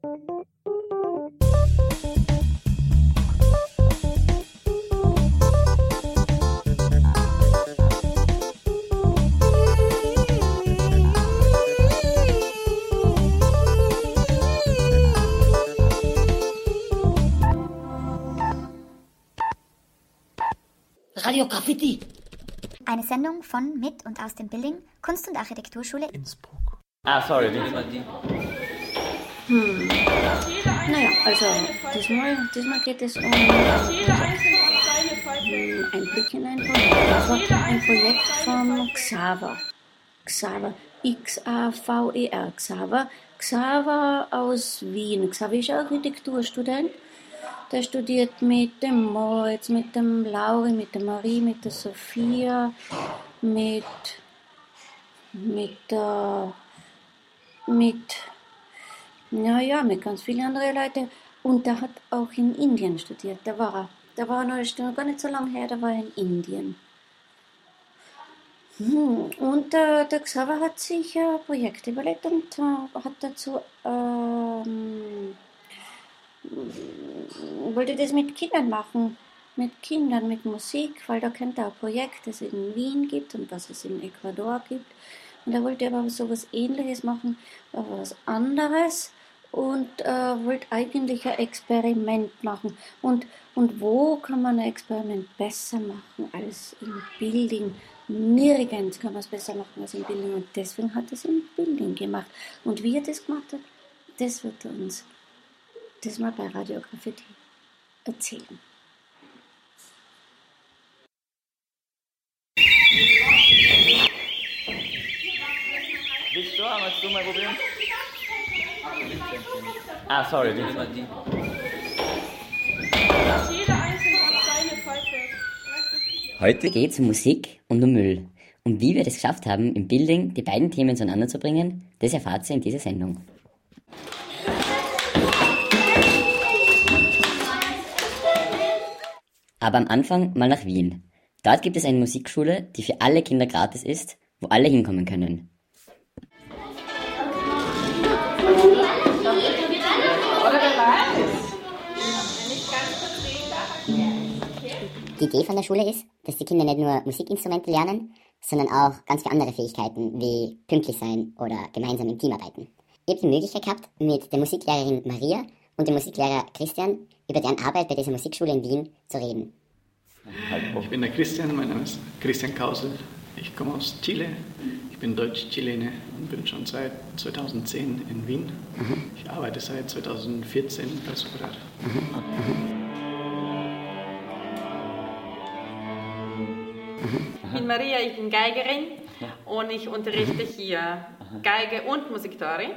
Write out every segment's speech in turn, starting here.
Radio Graffiti. Eine Sendung von, mit und aus dem Building Kunst- und Architekturschule Innsbruck. Ah, sorry. Hm. Naja, also diesmal, diesmal geht es um hm, ein Blick in ein Projekt. Also ein Projekt von Xaver. Xaver. X-A-V-E-R. Xaver. Xaver aus Wien. Xaver ist Architekturstudent. Der studiert mit dem Moritz, mit dem Lauri, mit der Marie, mit der Sophia, mit, mit der, mit, naja, mit ganz vielen anderen Leuten. Und der hat auch in Indien studiert. Da war er. Da war er noch, gar nicht so lange her, da war er in Indien. Hm, Und äh, der Xaver hat sich äh, Projekte überlegt und äh, hat dazu ähm, wollte das mit Kindern machen, mit Kindern, mit Musik, weil da kennt er ein Projekt, das es in Wien gibt und was es in Ecuador gibt. Und er wollte aber so was Ähnliches machen, aber was anderes und äh, wollte eigentlich ein Experiment machen. Und, und wo kann man ein Experiment besser machen als im Building? Nirgends kann man es besser machen als im Building. Und deswegen hat er es im Building gemacht. Und wie er das gemacht hat, das wird er uns diesmal bei Radio Graffiti erzählen. Willst du? Willst du mal probieren? Ah, sorry. Jeder einzelne hat seine Pfeife. Heute geht es um Musik und um Müll. Und wie wir das geschafft haben, im Building die beiden Themen zueinander zu bringen, das erfahrt ihr in dieser Sendung. Aber am Anfang mal nach Wien. Dort gibt es eine Musikschule, die für alle Kinder gratis ist, wo alle hinkommen können. Die Idee von der Schule ist, dass die Kinder nicht nur Musikinstrumente lernen, sondern auch ganz viele andere Fähigkeiten wie pünktlich sein oder gemeinsam im Team arbeiten. Ich habe die Möglichkeit gehabt, mit der Musiklehrerin Maria und dem Musiklehrer Christian über deren Arbeit bei dieser Musikschule in Wien zu reden. Ich bin der Christian, mein Name ist Christian Kausel. Ich komme aus Chile. Ich bin Deutsch-Chilene und bin schon seit 2010 in Wien. Ich arbeite seit 2014 bei Superrad. Ich bin Maria, ich bin Geigerin und ich unterrichte hier Geige und Musiktheorie.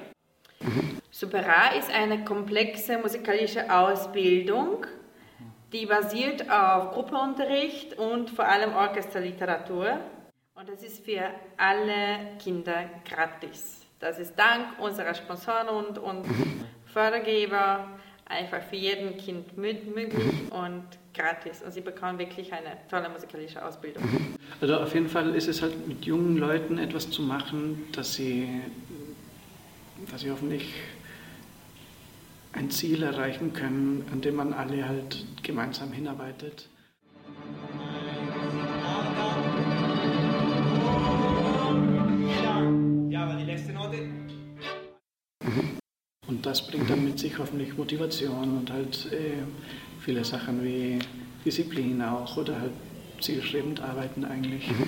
Supera ist eine komplexe musikalische Ausbildung, die basiert auf Gruppenunterricht und vor allem Orchesterliteratur. Und das ist für alle Kinder gratis. Das ist dank unserer Sponsoren und, und Fördergeber einfach für jeden Kind mö- möglich und gratis. Und sie bekommen wirklich eine tolle musikalische Ausbildung. Also auf jeden Fall ist es halt mit jungen Leuten etwas zu machen, dass sie, dass sie hoffentlich ein Ziel erreichen können, an dem man alle halt gemeinsam hinarbeitet. Ja, aber die letzte Note. Und das bringt dann mit sich hoffentlich Motivation und halt äh, viele Sachen wie Disziplin auch oder halt zielstrebend arbeiten eigentlich.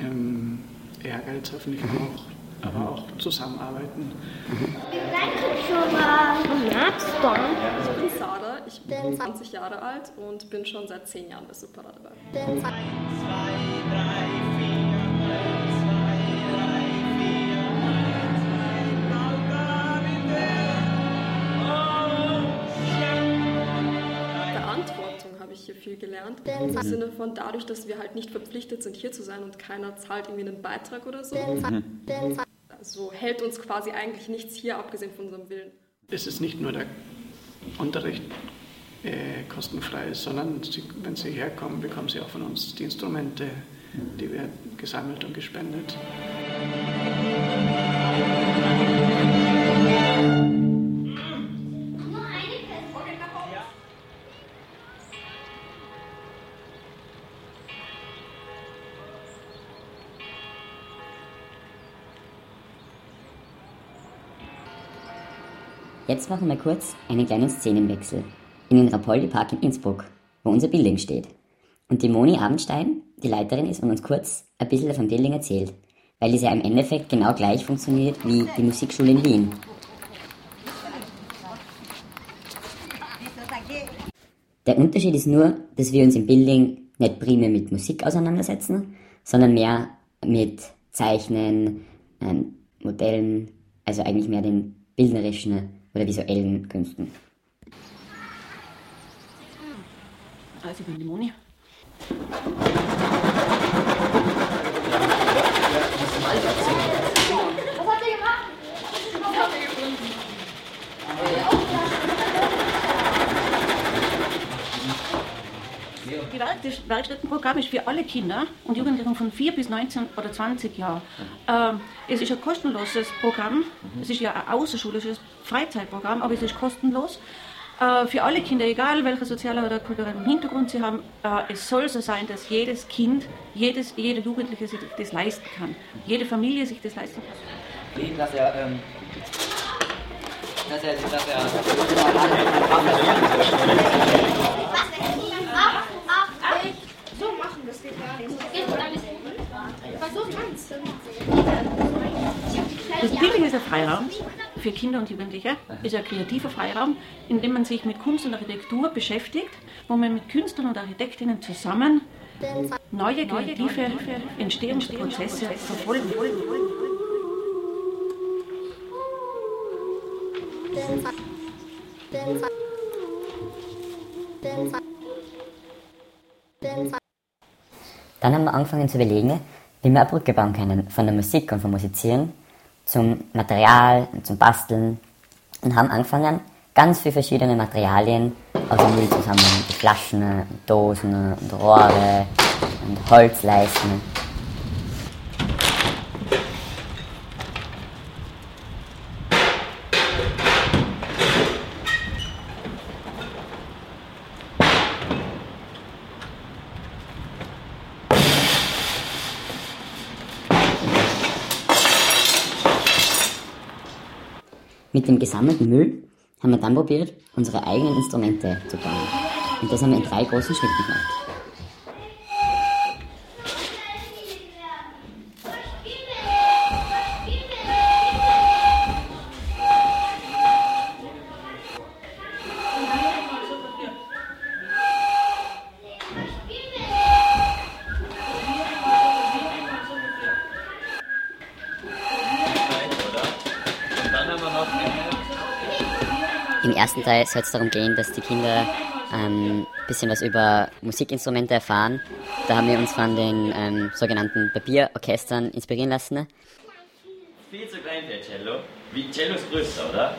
Ähm, Ehrgeiz hoffentlich auch, aber auch zusammenarbeiten. Ich bin Sada, ich bin 20 Jahre alt und bin schon seit 10 Jahren bei Supera dabei. Verantwortung habe ich hier viel gelernt. Im Sinne von dadurch, dass wir halt nicht verpflichtet sind, hier zu sein und keiner zahlt irgendwie einen Beitrag oder so. Also hält uns quasi eigentlich nichts hier, abgesehen von unserem Willen. Es ist nicht nur der Unterricht äh, kostenfrei, sondern sie, wenn Sie herkommen, bekommen Sie auch von uns die Instrumente, die werden gesammelt und gespendet. Jetzt machen wir kurz einen kleinen Szenenwechsel in den Rapoldi Park in Innsbruck, wo unser Building steht. Und die Moni Abendstein, die Leiterin ist und uns kurz ein bisschen vom Building erzählt, weil es ja im Endeffekt genau gleich funktioniert wie die Musikschule in Wien. Der Unterschied ist nur, dass wir uns im Building nicht primär mit Musik auseinandersetzen, sondern mehr mit Zeichnen, ähm, Modellen, also eigentlich mehr den bildnerischen oder visuellen Künsten. Also ich bin die Moni. Die Werk das Werkstättenprogramm ist für alle Kinder und Jugendlichen von 4 bis 19 oder 20 Jahren. Ähm, es ist ein kostenloses Programm. Es ist ja ein außerschulisches Freizeitprogramm, aber es ist kostenlos. Äh, für alle Kinder, egal welchen sozialen oder kulturellen Hintergrund sie haben, äh, es soll so sein, dass jedes Kind, jedes, jeder Jugendliche sich das leisten kann. Jede Familie sich das leisten kann. Dass er, ähm, dass er, dass er, So machen, das geht gar nicht. Ganz. Das Building ist ein Freiraum für Kinder und Jugendliche, ist ein kreativer Freiraum, in dem man sich mit Kunst und Architektur beschäftigt, wo man mit Künstlern und Architektinnen zusammen neue kreative Entstehungsprozesse verfolgen. Dann haben wir angefangen zu überlegen, wie wir eine Brücke bauen können von der Musik und vom Musizieren zum Material und zum Basteln und haben angefangen, ganz viele verschiedene Materialien aus dem Müll zu sammeln. Flaschen, Dosen und Rohre und Holzleisten. Mit dem gesammelten Müll haben wir dann probiert, unsere eigenen Instrumente zu bauen. Und das haben wir in drei großen Schritten gemacht. Im ersten Teil soll es darum gehen, dass die Kinder ein ähm, bisschen was über Musikinstrumente erfahren. Da haben wir uns von den ähm, sogenannten Papierorchestern inspirieren lassen. viel zu klein für Cello. Wie Cello ist größer, oder?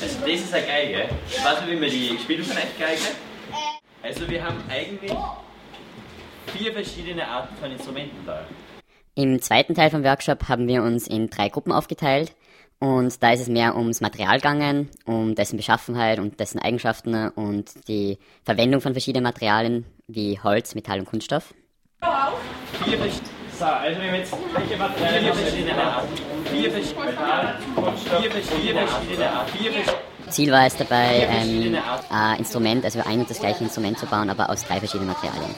Also das ist eine Geige. Nicht, wie man die spielt von euch Geige. Also wir haben eigentlich vier verschiedene Arten von Instrumenten da. Im zweiten Teil vom Workshop haben wir uns in drei Gruppen aufgeteilt und da ist es mehr ums Material gegangen, um dessen Beschaffenheit und dessen Eigenschaften und die Verwendung von verschiedenen Materialien wie Holz, Metall und Kunststoff. Vier verschiedene. So, also wir haben jetzt welche Materialien vier verschiedene Arten. Vier verschiedene Metall, Kunststoff, vier verschiedene Arten. Vier verschiedene Ziel war es dabei, ähm, ein Instrument, also ein und das gleiche Instrument zu bauen, aber aus drei verschiedenen Materialien.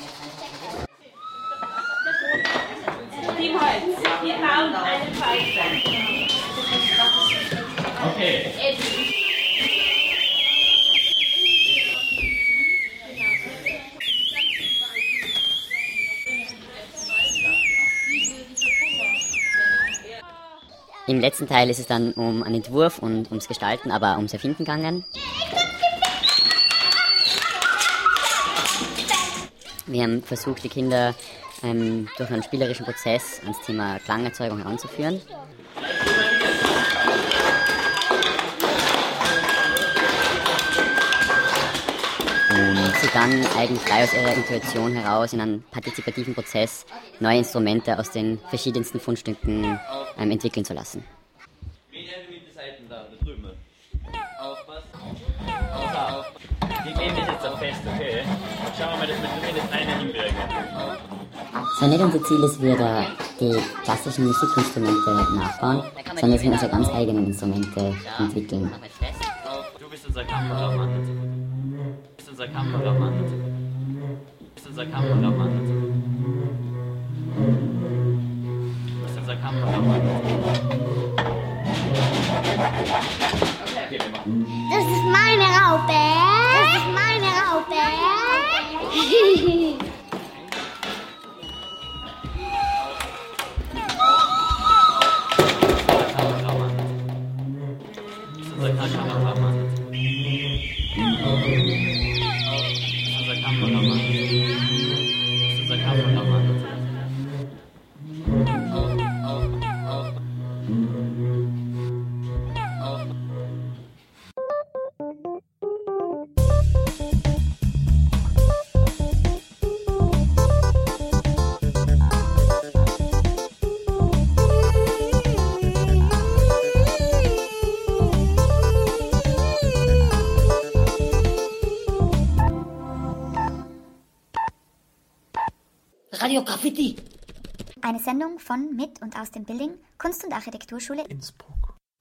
Team Holz, wir bauen eine Pfeife. Okay. Im letzten Teil ist es dann um einen Entwurf und ums Gestalten, aber ums Erfinden gegangen. Wir haben versucht, die Kinder ähm, durch einen spielerischen Prozess ans Thema Klangerzeugung heranzuführen. Dann eigentlich frei aus ihrer Intuition heraus in einem partizipativen Prozess neue Instrumente aus den verschiedensten Fundstücken ähm, entwickeln zu lassen. Wen mit den Seiten da, da drüben? Aufpassen. Auf, auf. Wir gehen das jetzt auf fest, okay? Schauen wir mal, dass wir zumindest einen hinbringen. So nicht unser Ziel, wir da die klassischen Musikinstrumente nachbauen, sondern dass wir unsere ganz eigenen Instrumente entwickeln. Du bist unser Kameramann. Unser Kameramann. Du bist unser Kameramann. Du bist unser Kameramann. Okay. Das ist meine Raupe. Das ist meine Raupe. Kameramann. Du bist unser Kameramann. Radio Graffiti. Eine Sendung von, mit und aus dem Building Kunst- und Architekturschule Innsbruck.